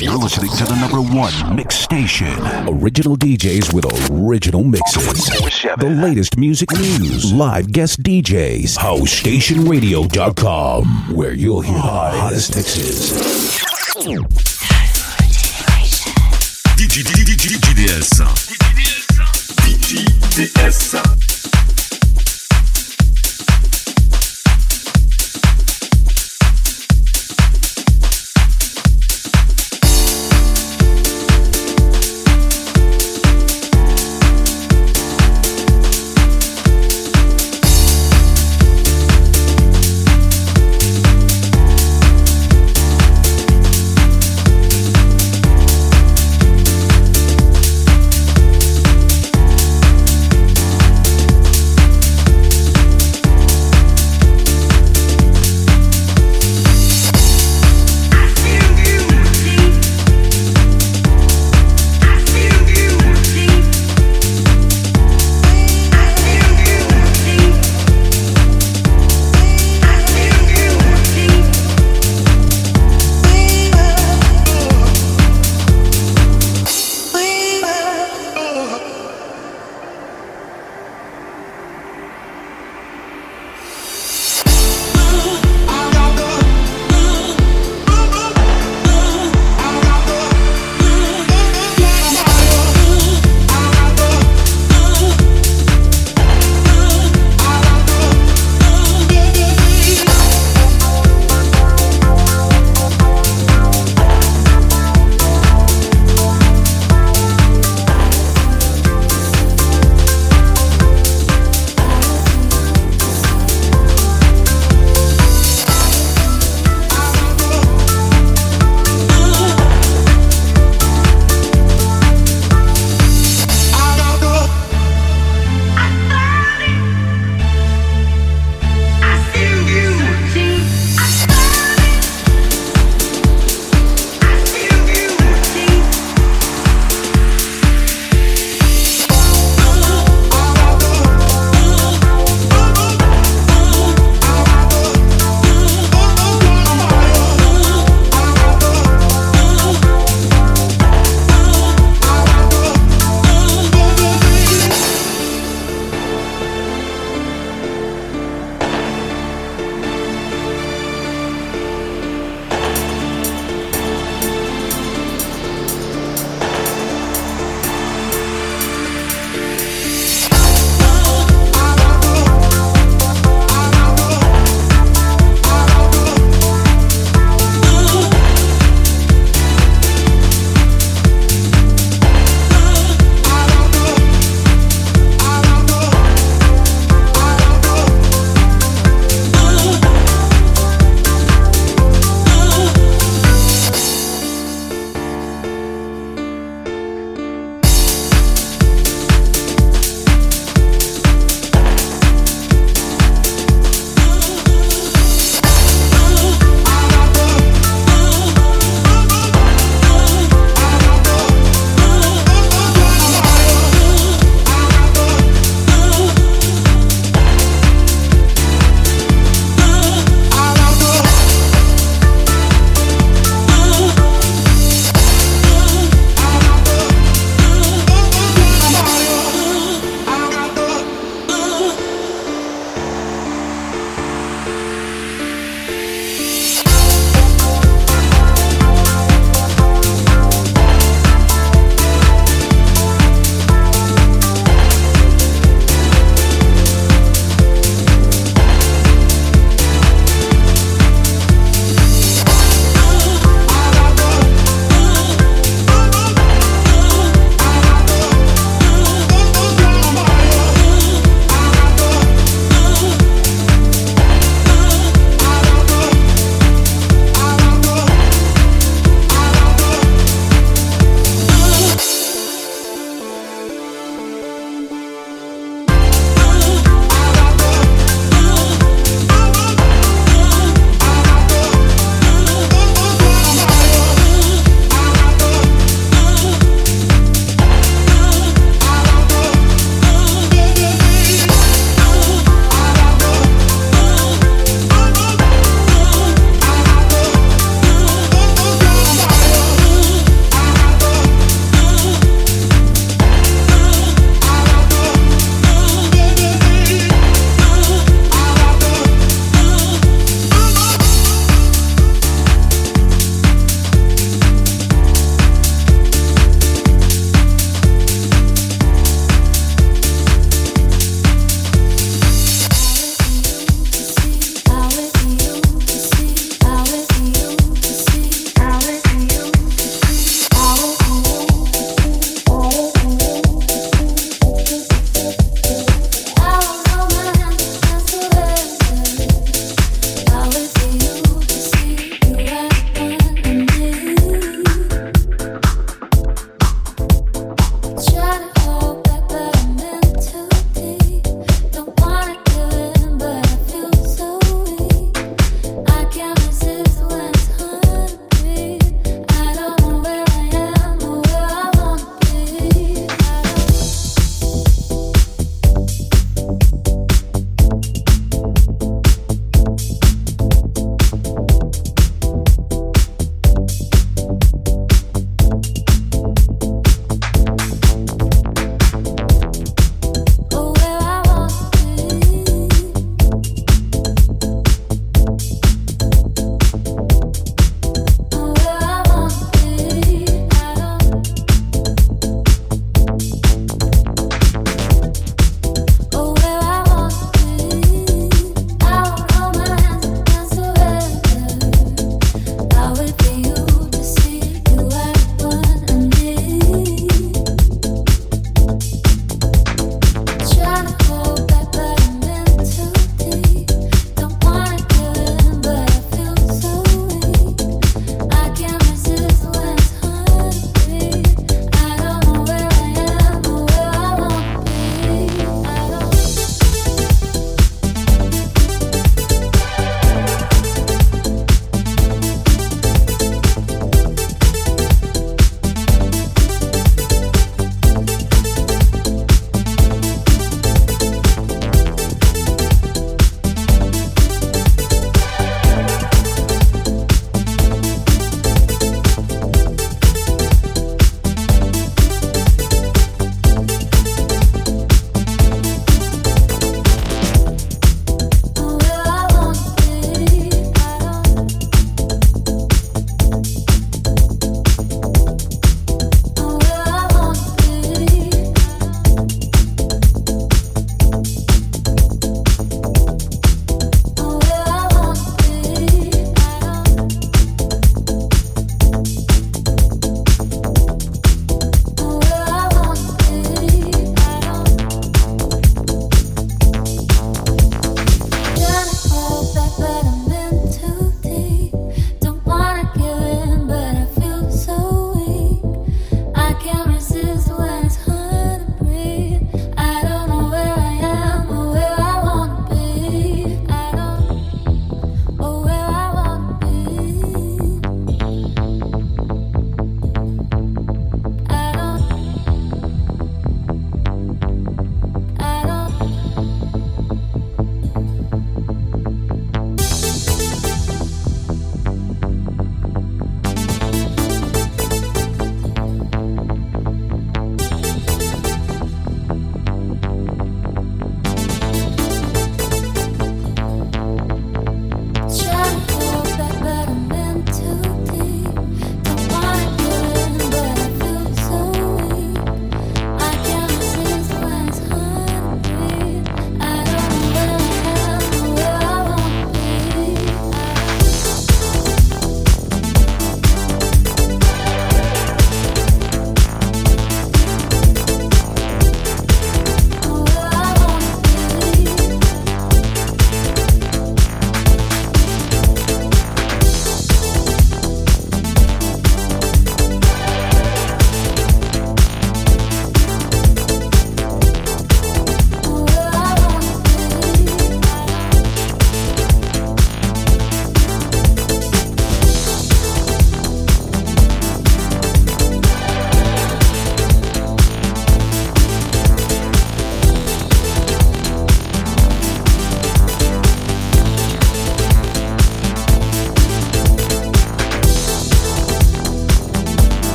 You're listening to the number one mix station. Original DJs with original mixes. The latest music news, live guest DJs, HouseStationRadio.com, where you'll hear the hottest mixes. DJDS. DJDS.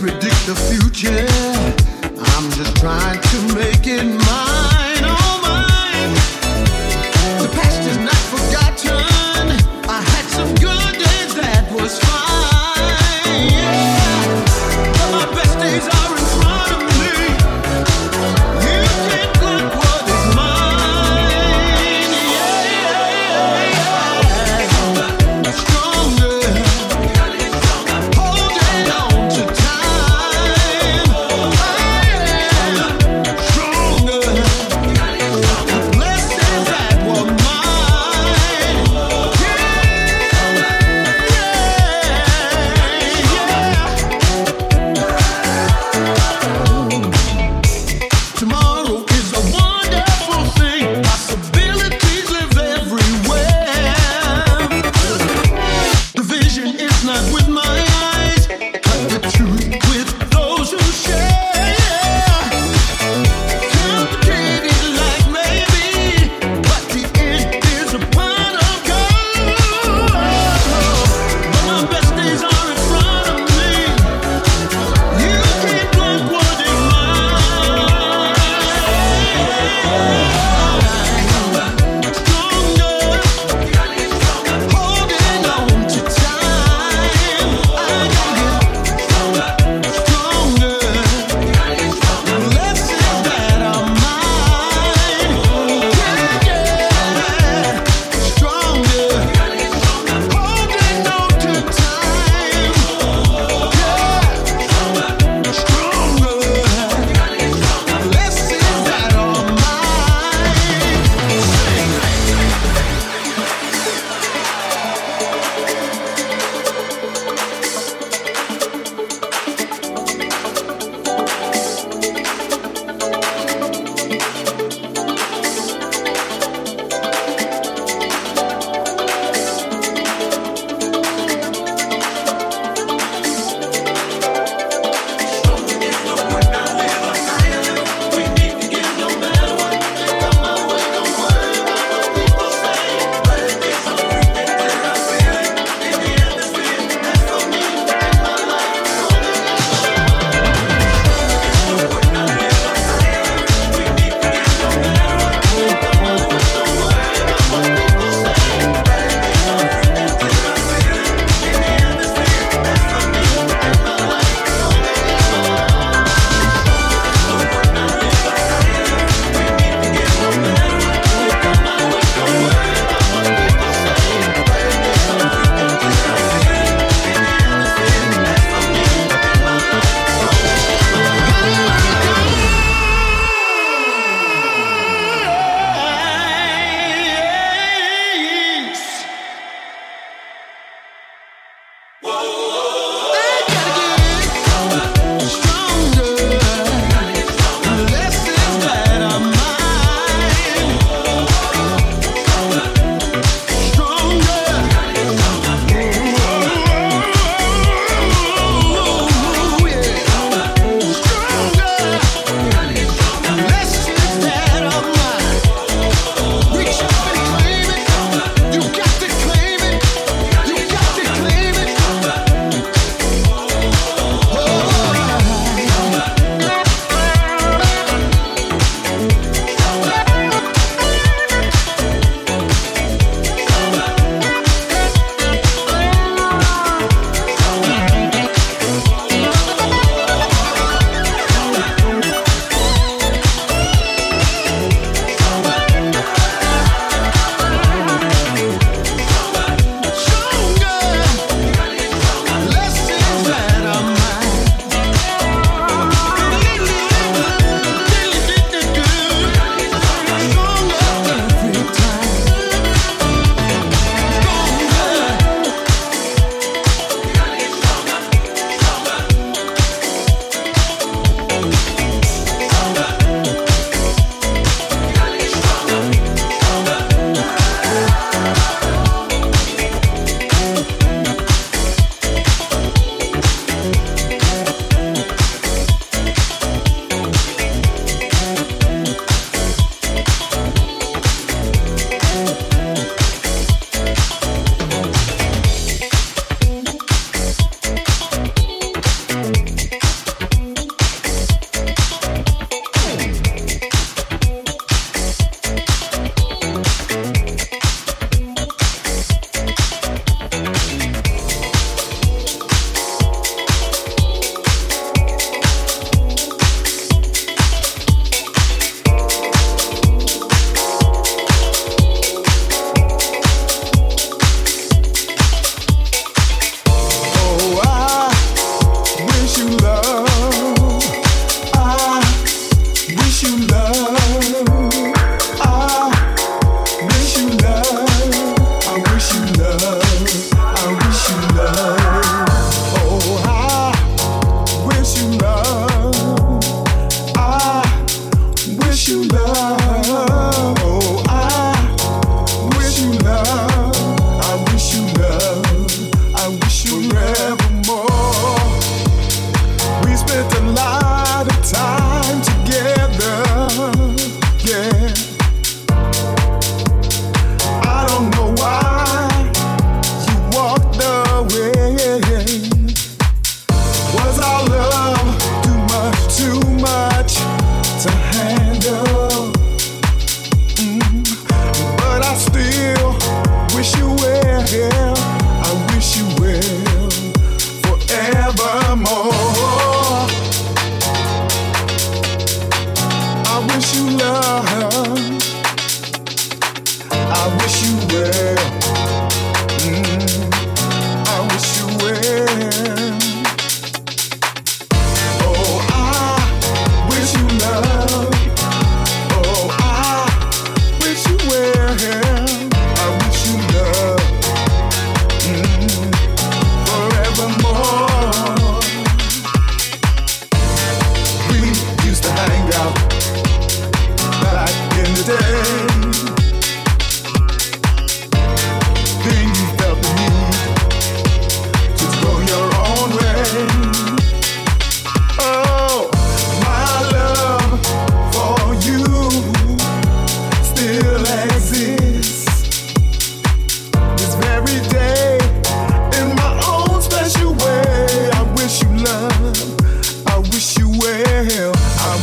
predict the future. I'm just trying to make it mine.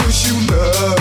wish you love.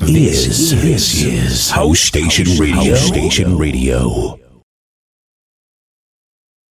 This is this is House Station Radio. House Station Radio.